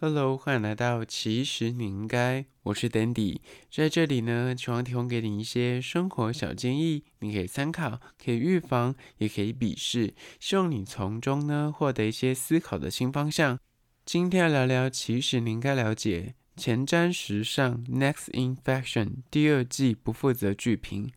Hello，欢迎来到其实你应该，我是 Dandy，在这里呢，希望提供给你一些生活小建议，你可以参考，可以预防，也可以鄙视，希望你从中呢获得一些思考的新方向。今天要聊聊，其实你应该了解前瞻时尚 Next in Fashion 第二季不负责剧评。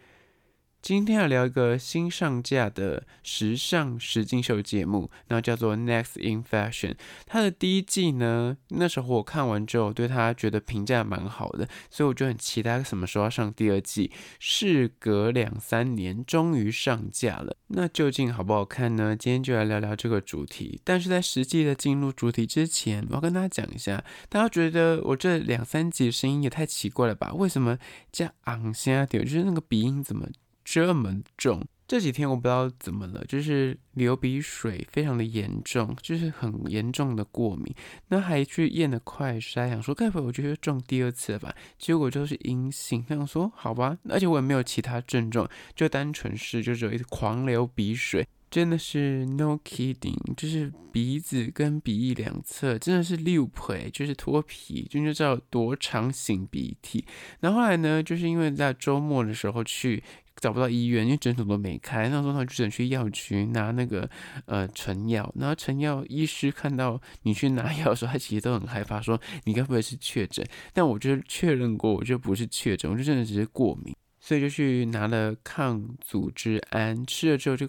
今天要聊一个新上架的时尚实境秀节目，那叫做《Next in Fashion》。它的第一季呢，那时候我看完之后，对它觉得评价蛮好的，所以我就很期待什么时候要上第二季。事隔两三年，终于上架了。那究竟好不好看呢？今天就来聊聊这个主题。但是在实际的进入主题之前，我要跟大家讲一下，大家觉得我这两三集声音也太奇怪了吧？为什么加昂声点？就是那个鼻音怎么？这么重，这几天我不知道怎么了，就是流鼻水非常的严重，就是很严重的过敏。那还去验了快筛，想说该不会我就是中第二次了吧？结果就是阴性。想说好吧，而且我也没有其他症状，就单纯是就是有一直狂流鼻水，真的是 no kidding，就是鼻子跟鼻翼两侧真的是溜皮，就是脱皮，就知道多长型鼻涕。然后来呢，就是因为在周末的时候去。找不到医院，因为诊所都没开。那时候他就只能去药局拿那个呃成药。然后成药医师看到你去拿药的时候，他其实都很害怕，说你该不会是确诊？但我就确认过，我就不是确诊，我就真的只是过敏。所以就去拿了抗组织胺，吃了之后就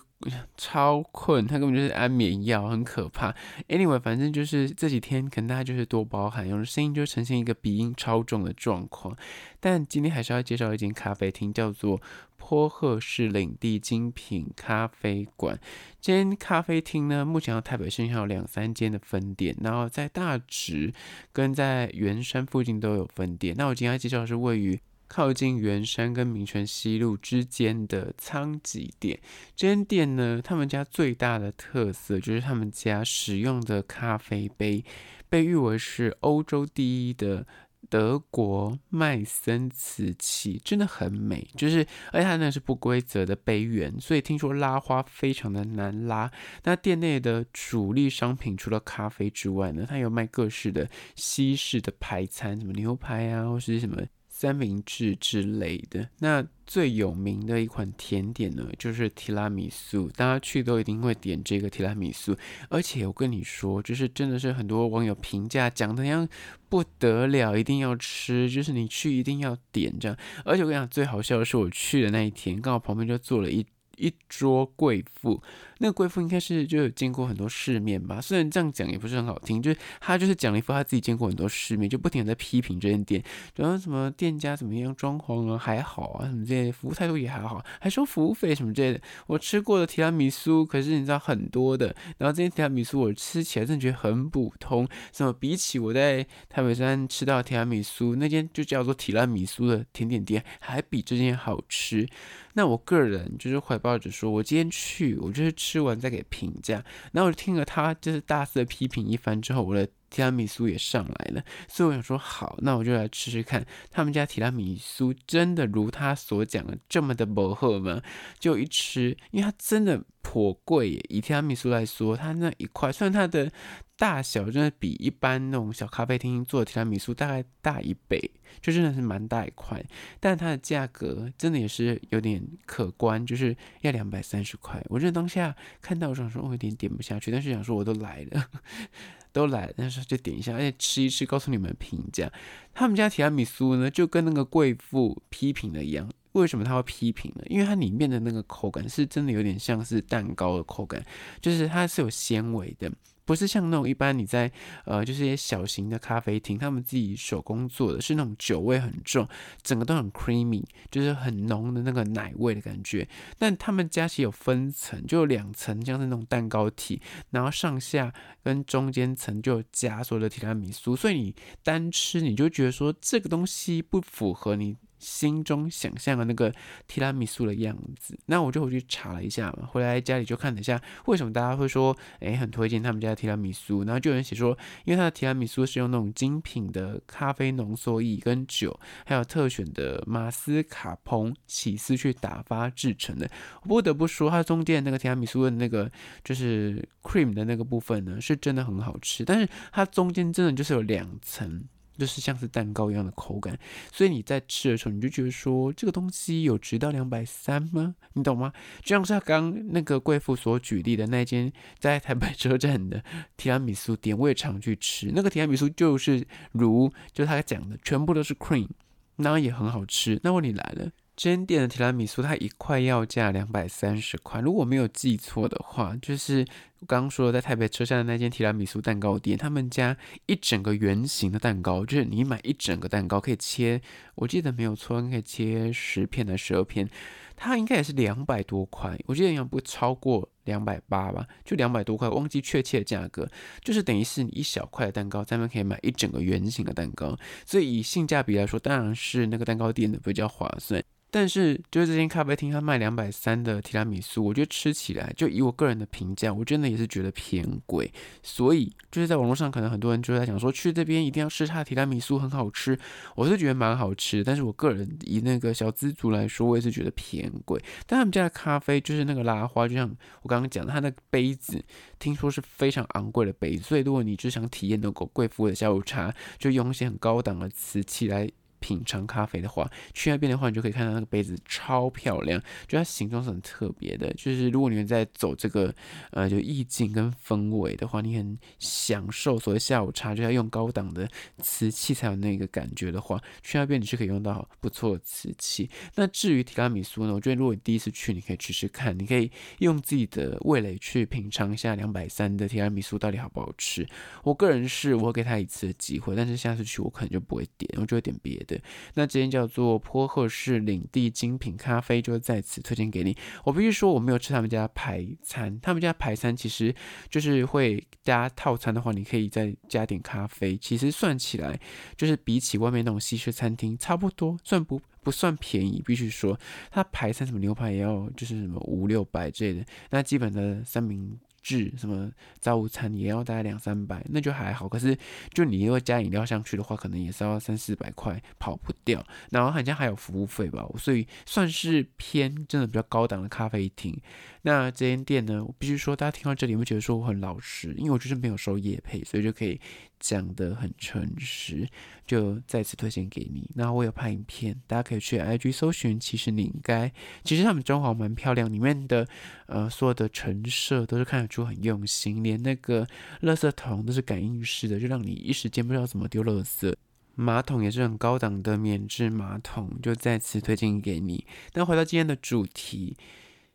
超困，它根本就是安眠药，很可怕。Anyway，反正就是这几天可能大家就是多包涵，有的声音就呈现一个鼻音超重的状况。但今天还是要介绍一间咖啡厅，叫做坡赫士领地精品咖啡馆。这间咖啡厅呢，目前在台北市还有两三间的分店，然后在大直跟在圆山附近都有分店。那我今天要介绍的是位于。靠近圆山跟民权西路之间的仓吉店，这间店呢，他们家最大的特色就是他们家使用的咖啡杯，被誉为是欧洲第一的德国麦森瓷器，真的很美。就是，而且它那是不规则的杯缘，所以听说拉花非常的难拉。那店内的主力商品除了咖啡之外呢，它有卖各式的西式的排餐，什么牛排啊，或是什么。三明治之类的，那最有名的一款甜点呢，就是提拉米苏。大家去都一定会点这个提拉米苏，而且我跟你说，就是真的是很多网友评价讲的样不得了，一定要吃，就是你去一定要点这样。而且我跟你讲，最好笑的是我去的那一天，刚好旁边就坐了一一桌贵妇。那个贵妇应该是就有见过很多世面吧，虽然这样讲也不是很好听，就是他就是讲了一副他自己见过很多世面，就不停的在批评这间店，然后什么店家怎么样，装潢啊还好啊，什么这些服务态度也还好，还收服务费什么之类的。我吃过的提拉米苏可是你知道很多的，然后这间提拉米苏我吃起来真的觉得很普通，什么比起我在台北山吃到的提拉米苏那间就叫做提拉米苏的甜点店还比这间好吃。那我个人就是怀抱或者说，我今天去我就是吃。完再给评价，然后我就听了他就是大肆的批评一番之后，我的提拉米苏也上来了，所以我想说好，那我就来吃吃看，他们家提拉米苏真的如他所讲的这么的薄荷吗？就一吃，因为它真的颇贵耶，以提拉米苏来说，它那一块，虽然它的。大小真的比一般那种小咖啡厅做的提拉米苏大概大一倍，就真的是蛮大一块。但它的价格真的也是有点可观，就是要两百三十块。我觉得当下看到我想说，我有点点不下去，但是想说我都来了，都来了，但是就点一下，而且吃一吃，告诉你们评价。他们家提拉米苏呢，就跟那个贵妇批评的一样。为什么他会批评呢？因为它里面的那个口感是真的有点像是蛋糕的口感，就是它是有纤维的。不是像那种一般你在呃，就是一些小型的咖啡厅，他们自己手工做的，是那种酒味很重，整个都很 creamy，就是很浓的那个奶味的感觉。但他们家其实有分层，就两层，像是那种蛋糕体，然后上下跟中间层就有夹所有的提拉米苏，所以你单吃你就觉得说这个东西不符合你心中想象的那个提拉米苏的样子。那我就回去查了一下嘛，回来家里就看了一下，为什么大家会说，诶，很推荐他们家的提拉米苏？然后就有人写说，因为他的提拉米苏是用那种精品的咖啡浓缩液跟酒，还有特选的马斯卡彭起司去打发制成的。我不得不说，它中间那个提拉米苏的那个就是 cream 的那个部分呢，是真的很好吃，但是它中间真的就是有两层。就是像是蛋糕一样的口感，所以你在吃的时候，你就觉得说这个东西有值到两百三吗？你懂吗？就像是刚那个贵妇所举例的那间在台北车站的提拉米苏店，我也常去吃。那个提拉米苏就是如就他讲的，全部都是 cream，那也很好吃。那问题来了。这间店的提拉米苏，它一块要价两百三十块。如果没有记错的话，就是我刚刚说的在台北车站的那间提拉米苏蛋糕店，他们家一整个圆形的蛋糕，就是你买一整个蛋糕可以切，我记得没有错，可以切十片的十二片，它应该也是两百多块，我记得应该不超过两百八吧，就两百多块，忘记确切的价格，就是等于是你一小块的蛋糕，咱们可以买一整个圆形的蛋糕，所以以性价比来说，当然是那个蛋糕店的比较划算。但是，就是这间咖啡厅，它卖两百三的提拉米苏，我觉得吃起来，就以我个人的评价，我真的也是觉得偏贵。所以，就是在网络上，可能很多人就在讲说，去这边一定要吃它的提拉米苏，很好吃。我是觉得蛮好吃，但是我个人以那个小资族来说，我也是觉得偏贵。但他们家的咖啡，就是那个拉花，就像我刚刚讲的，它那个杯子，听说是非常昂贵的杯子。所以，如果你就想体验那个贵妇的下午茶，就用一些很高档的瓷器来。品尝咖啡的话，去那边的话，你就可以看到那个杯子超漂亮，就它形状是很特别的。就是如果你们在走这个呃，就意境跟氛围的话，你很享受所谓下午茶，就要用高档的瓷器才有那个感觉的话，去那边你是可以用到不错的瓷器。那至于提拉米苏呢，我觉得如果你第一次去，你可以试试看，你可以用自己的味蕾去品尝一下两百三的提拉米苏到底好不好吃。我个人是我会给他一次的机会，但是下次去我可能就不会点，我就会点别的。那这间叫做坡赫士领地精品咖啡，就在此推荐给你。我必须说，我没有吃他们家排餐，他们家排餐其实就是会加套餐的话，你可以再加点咖啡。其实算起来，就是比起外面那种西式餐厅差不多，算不不算便宜。必须说，他排餐什么牛排也要就是什么五六百之类的，那基本的三明。制什么早午餐也要大概两三百，那就还好。可是就你如果加饮料上去的话，可能也是要三四百块，跑不掉。然后好像还有服务费吧，所以算是偏真的比较高档的咖啡厅。那这间店呢，我必须说，大家听到这里会觉得说我很老实，因为我就是没有收夜配，所以就可以讲得很诚实，就再次推荐给你。那我有拍影片，大家可以去 IG 搜寻。其实你应该，其实他们装潢蛮漂亮，里面的呃所有的陈设都是看就很用心，连那个垃圾桶都是感应式的，就让你一时间不知道怎么丢垃圾。马桶也是很高档的免治马桶，就再次推荐给你。那回到今天的主题。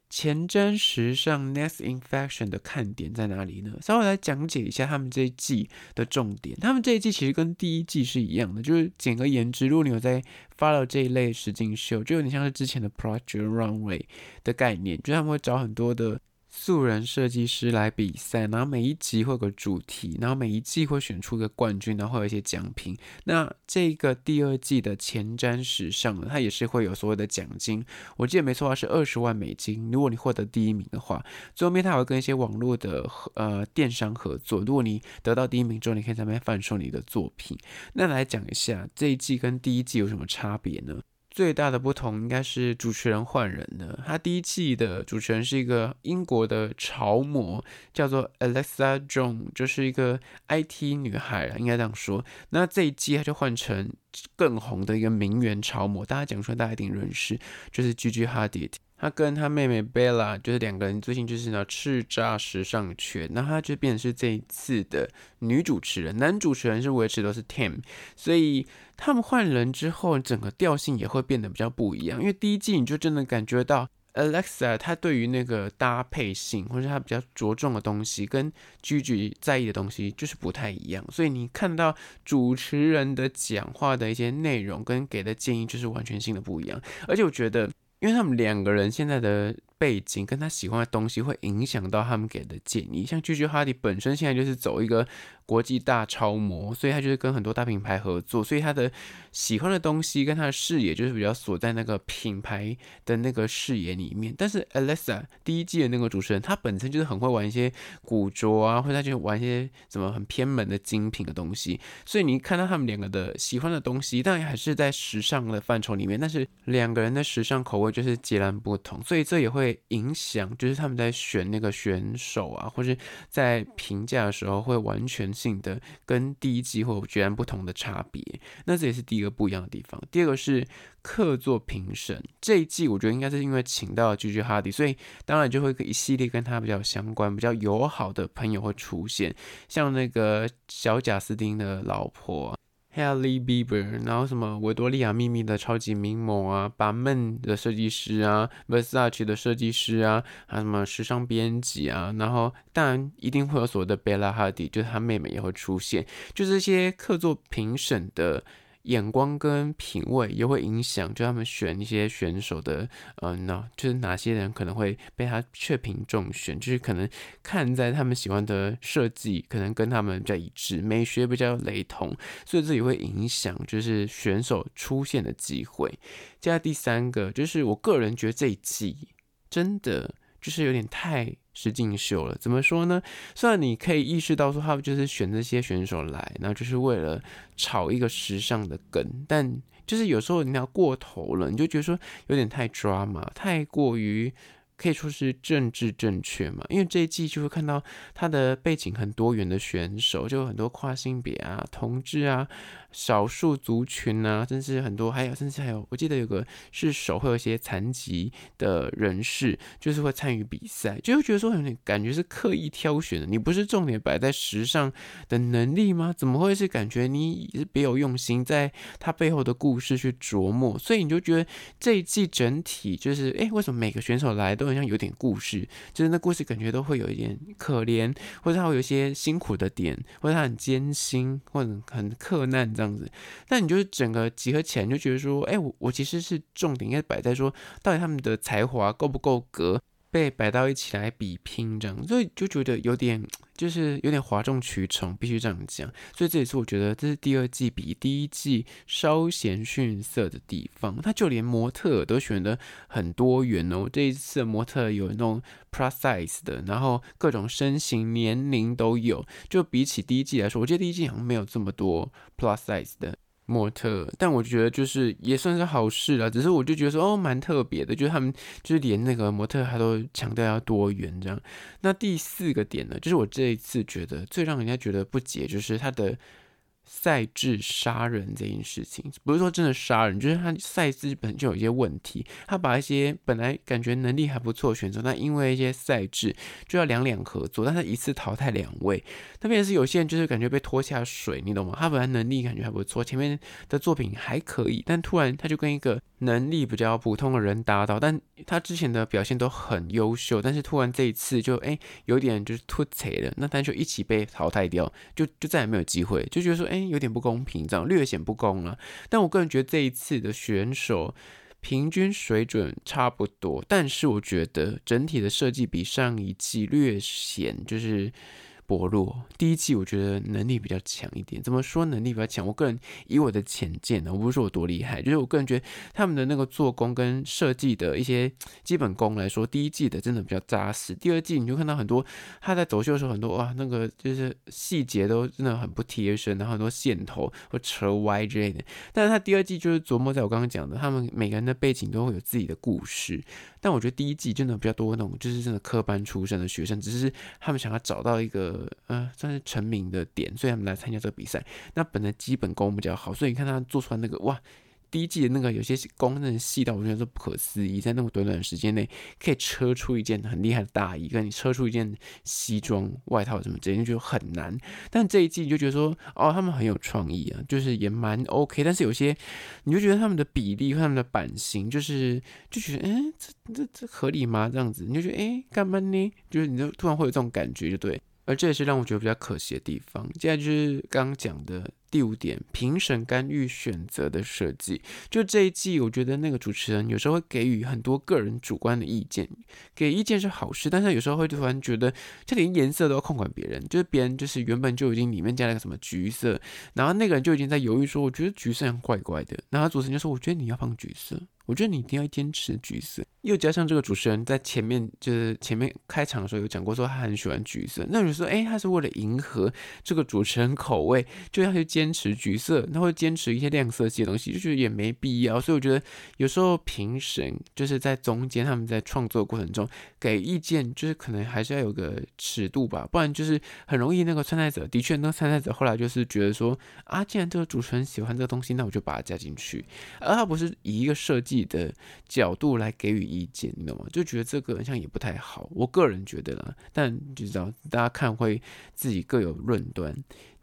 前瞻时尚 Next in Fashion 的看点在哪里呢？稍微来讲解一下他们这一季的重点。他们这一季其实跟第一季是一样的，就是简而言之，如果你有在 follow 这一类实境秀，就有点像是之前的 Project Runway 的概念，就是他们会找很多的。素人设计师来比赛，然后每一集会有个主题，然后每一季会选出一个冠军，然后会有一些奖品。那这个第二季的前瞻时尚，它也是会有所谓的奖金。我记得没错的话，是二十万美金。如果你获得第一名的话，最后面它会跟一些网络的呃电商合作。如果你得到第一名之后，你可以在那边贩售你的作品。那来讲一下这一季跟第一季有什么差别呢？最大的不同应该是主持人换人了。他第一季的主持人是一个英国的潮模，叫做 Alexa j o h n 就是一个 IT 女孩啊，应该这样说。那这一季他就换成更红的一个名媛潮模，大家讲出来大家一定认识，就是 Gigi Hadid。他跟他妹妹 Bella 就是两个人最近就是呢叱咤时尚圈，那他就变成是这一次的女主持人，男主持人是维持都是 Tim，所以。他们换人之后，整个调性也会变得比较不一样。因为第一季你就真的感觉到 Alexa 她对于那个搭配性，或者她比较着重的东西，跟 Gigi 在意的东西就是不太一样。所以你看到主持人的讲话的一些内容跟给的建议，就是完全性的不一样。而且我觉得，因为他们两个人现在的背景跟他喜欢的东西会影响到他们给的建议。像 Gigi Hadid 本身现在就是走一个国际大超模，所以他就是跟很多大品牌合作，所以他的喜欢的东西跟他的视野就是比较锁在那个品牌的那个视野里面。但是 Alexa 第一季的那个主持人，他本身就是很会玩一些古着啊，或者他就玩一些什么很偏门的精品的东西。所以你看到他们两个的喜欢的东西，当然还是在时尚的范畴里面，但是两个人的时尚口味就是截然不同，所以这也会影响，就是他们在选那个选手啊，或是在评价的时候会完全。性的跟第一季会有截然不同的差别，那这也是第一个不一样的地方。第二个是客座评审，这一季我觉得应该是因为请到了 Gigi Hadid，所以当然就会一系列跟他比较相关、比较友好的朋友会出现，像那个小贾斯汀的老婆。Hailey Bieber，然后什么维多利亚秘密的超级名模啊，Balmain 的设计师啊，Versace 的设计师啊，还有什么时尚编辑啊，然后当然一定会有所谓的 Bella Hadid，就是她妹妹也会出现，就这些客座评审的。眼光跟品味也会影响，就他们选一些选手的，呃，那就是哪些人可能会被他雀屏中选，就是可能看在他们喜欢的设计，可能跟他们比较一致，美学比较雷同，所以这也会影响就是选手出现的机会。接下来第三个，就是我个人觉得这一季真的就是有点太。实境秀了，怎么说呢？虽然你可以意识到说他们就是选这些选手来，然后就是为了炒一个时尚的梗，但就是有时候你要过头了，你就觉得说有点太抓嘛，太过于。可以说是政治正确嘛，因为这一季就会看到他的背景很多元的选手，就有很多跨性别啊、同志啊、少数族群啊，甚至很多还有，甚至还有，我记得有个是手会有一些残疾的人士，就是会参与比赛，就会觉得说有点感觉是刻意挑选的，你不是重点摆在时尚的能力吗？怎么会是感觉你是别有用心，在他背后的故事去琢磨，所以你就觉得这一季整体就是，哎，为什么每个选手来都好像有点故事，就是那故事感觉都会有一点可怜，或者他会有一些辛苦的点，或者他很艰辛，或者很克难这样子。那你就是整个集合起来，你就觉得说，哎，我我其实是重点应该摆在说，到底他们的才华够不够格。被摆到一起来比拼，这样，所以就觉得有点，就是有点哗众取宠，必须这样讲。所以这也是我觉得这是第二季比第一季稍显逊色的地方。他就连模特都选的很多元哦，这一次模特有那种 plus size 的，然后各种身形、年龄都有。就比起第一季来说，我觉得第一季好像没有这么多 plus size 的。模特，但我觉得就是也算是好事了。只是我就觉得说，哦，蛮特别的，就是他们就是连那个模特他都强调要多元这样。那第四个点呢，就是我这一次觉得最让人家觉得不解，就是他的。赛制杀人这件事情，不是说真的杀人，就是他赛制本身就有一些问题。他把一些本来感觉能力还不错选手，那因为一些赛制就要两两合作，但他一次淘汰两位。特别是有些人就是感觉被拖下水，你懂吗？他本来能力感觉还不错，前面的作品还可以，但突然他就跟一个能力比较普通的人搭档，但他之前的表现都很优秀，但是突然这一次就哎、有点就是突兀了，那他就一起被淘汰掉，就就再也没有机会，就觉得说哎。有点不公平，这样略显不公了。但我个人觉得这一次的选手平均水准差不多，但是我觉得整体的设计比上一季略显就是。薄弱，第一季我觉得能力比较强一点。怎么说能力比较强？我个人以我的浅见呢，我不是说我多厉害，就是我个人觉得他们的那个做工跟设计的一些基本功来说，第一季的真的比较扎实。第二季你就看到很多他在走秀的时候，很多哇，那个就是细节都真的很不贴身，然后很多线头或扯歪之类的。但是他第二季就是琢磨在我刚刚讲的，他们每个人的背景都会有自己的故事。但我觉得第一季真的比较多那种，就是真的科班出身的学生，只是他们想要找到一个呃算是成名的点，所以他们来参加这个比赛。那本来基本功比较好，所以你看他做出来那个哇。第一季的那个有些功能细到我觉得是不可思议，在那么短短的时间内可以车出一件很厉害的大衣，跟你车出一件西装外套什么之类，就觉得很难。但这一季你就觉得说，哦，他们很有创意啊，就是也蛮 OK。但是有些你就觉得他们的比例和他们的版型，就是就觉得，哎，这这这合理吗？这样子你就觉得，哎，干嘛呢？就是你就突然会有这种感觉，就对。而这也是让我觉得比较可惜的地方。接下来就是刚刚讲的第五点，评审干预选择的设计。就这一季，我觉得那个主持人有时候会给予很多个人主观的意见，给意见是好事，但是有时候会突然觉得，就连颜色都要控管别人，就是别人就是原本就已经里面加了个什么橘色，然后那个人就已经在犹豫说，我觉得橘色很怪怪的，然后主持人就说，我觉得你要放橘色。我觉得你一定要坚持橘色，又加上这个主持人在前面就是前面开场的时候有讲过，说他很喜欢橘色，那我就说，哎，他是为了迎合这个主持人口味，就要去坚持橘色，他会坚持一些亮色系的东西，就觉得也没必要。所以我觉得有时候评审就是在中间，他们在创作过程中给意见，就是可能还是要有个尺度吧，不然就是很容易那个参赛者，的确那个参赛者后来就是觉得说，啊，既然这个主持人喜欢这个东西，那我就把它加进去，而他不是以一个设计。的角度来给予意见，你懂吗？就觉得这个好像也不太好，我个人觉得啦。但就知道大家看会自己各有论断。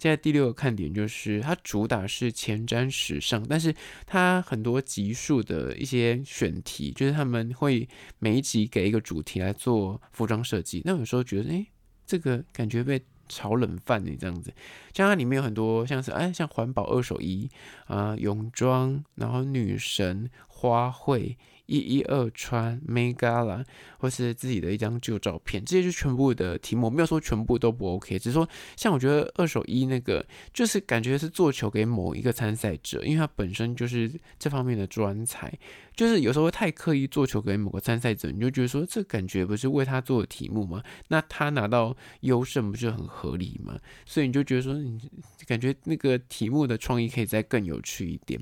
现在第六个看点就是它主打是前瞻时尚，但是它很多集数的一些选题，就是他们会每一集给一个主题来做服装设计。那有时候觉得，哎，这个感觉被。炒冷饭你这样子，像它里面有很多像是哎，像环保二手衣啊、泳装，然后女神花卉。一一二穿 Megala 或是自己的一张旧照片，这些就全部的题目，没有说全部都不 OK，只是说像我觉得二手一那个，就是感觉是做球给某一个参赛者，因为他本身就是这方面的专才，就是有时候太刻意做球给某个参赛者，你就觉得说这感觉不是为他做的题目吗？那他拿到优胜不是很合理吗？所以你就觉得说你感觉那个题目的创意可以再更有趣一点。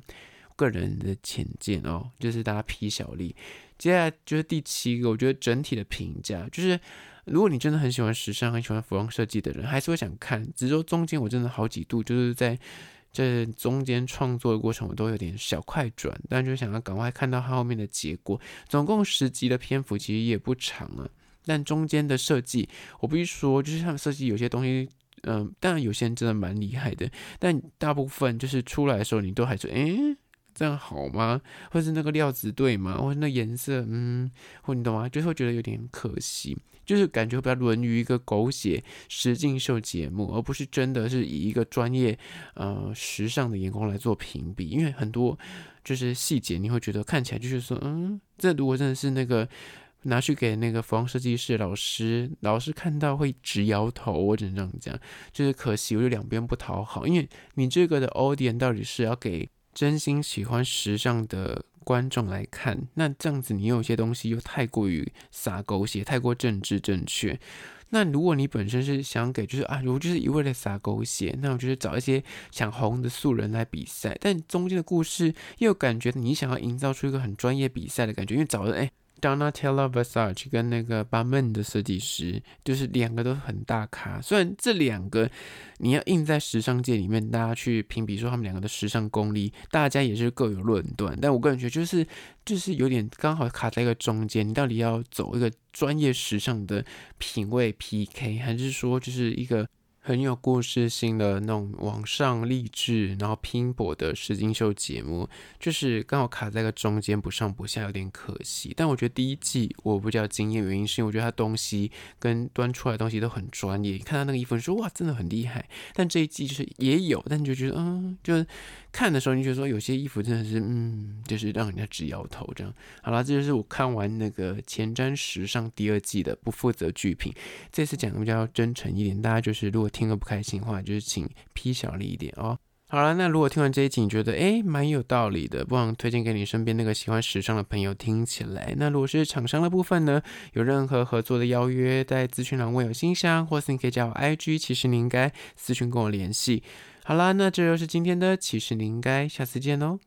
个人的浅见哦，就是大家批小力。接下来就是第七个，我觉得整体的评价就是，如果你真的很喜欢时尚、很喜欢服装设计的人，还是会想看。只是说中间我真的好几度就是在这中间创作的过程，我都有点小快转，但就想要赶快看到它后面的结果。总共十集的篇幅其实也不长啊，但中间的设计，我必须说，就是他们设计有些东西，嗯、当然有些人真的蛮厉害的，但大部分就是出来的时候，你都还是诶。这样好吗？或是那个料子对吗？或者那颜色，嗯，或你懂吗？就会觉得有点可惜，就是感觉比较沦于一个狗血实境秀节目，而不是真的是以一个专业呃时尚的眼光来做评比。因为很多就是细节，你会觉得看起来就是说，嗯，这如果真的是那个拿去给那个服装设计师老师，老师看到会直摇头。我只能这样讲，就是可惜，我就两边不讨好。因为你这个的优点到底是要给。真心喜欢时尚的观众来看，那这样子你有些东西又太过于撒狗血，太过政治正确。那如果你本身是想给，就是啊，如果就是一味的撒狗血，那我就是找一些想红的素人来比赛，但中间的故事又感觉你想要营造出一个很专业比赛的感觉，因为找的哎。Donatella Versace 跟那个 Balmain 的设计师，就是两个都很大咖。虽然这两个你要硬在时尚界里面，大家去评比说他们两个的时尚功力，大家也是各有论断。但我个人觉得，就是就是有点刚好卡在一个中间。你到底要走一个专业时尚的品味 PK，还是说就是一个？很有故事性的那种往上励志，然后拼搏的实境秀节目，就是刚好卡在个中间，不上不下，有点可惜。但我觉得第一季我比较惊艳，原因是因为我觉得他东西跟端出来东西都很专业。看他那个衣服，你说哇，真的很厉害。但这一季就是也有，但你就觉得嗯，就看的时候你就说有些衣服真的是嗯，就是让人家直摇头这样。好了，这就是我看完那个前瞻时尚第二季的不负责剧评。这次讲的比较真诚一点，大家就是如果。听了不开心的话，就是请批小力一点哦。好了，那如果听完这一集，你觉得诶蛮有道理的，不妨推荐给你身边那个喜欢时尚的朋友听起来。那如果是厂商的部分呢，有任何合作的邀约，在资讯栏问有信箱，或是你可以加我 IG，其实你应该私讯跟我联系。好啦，那这就是今天的，其实你应该下次见哦。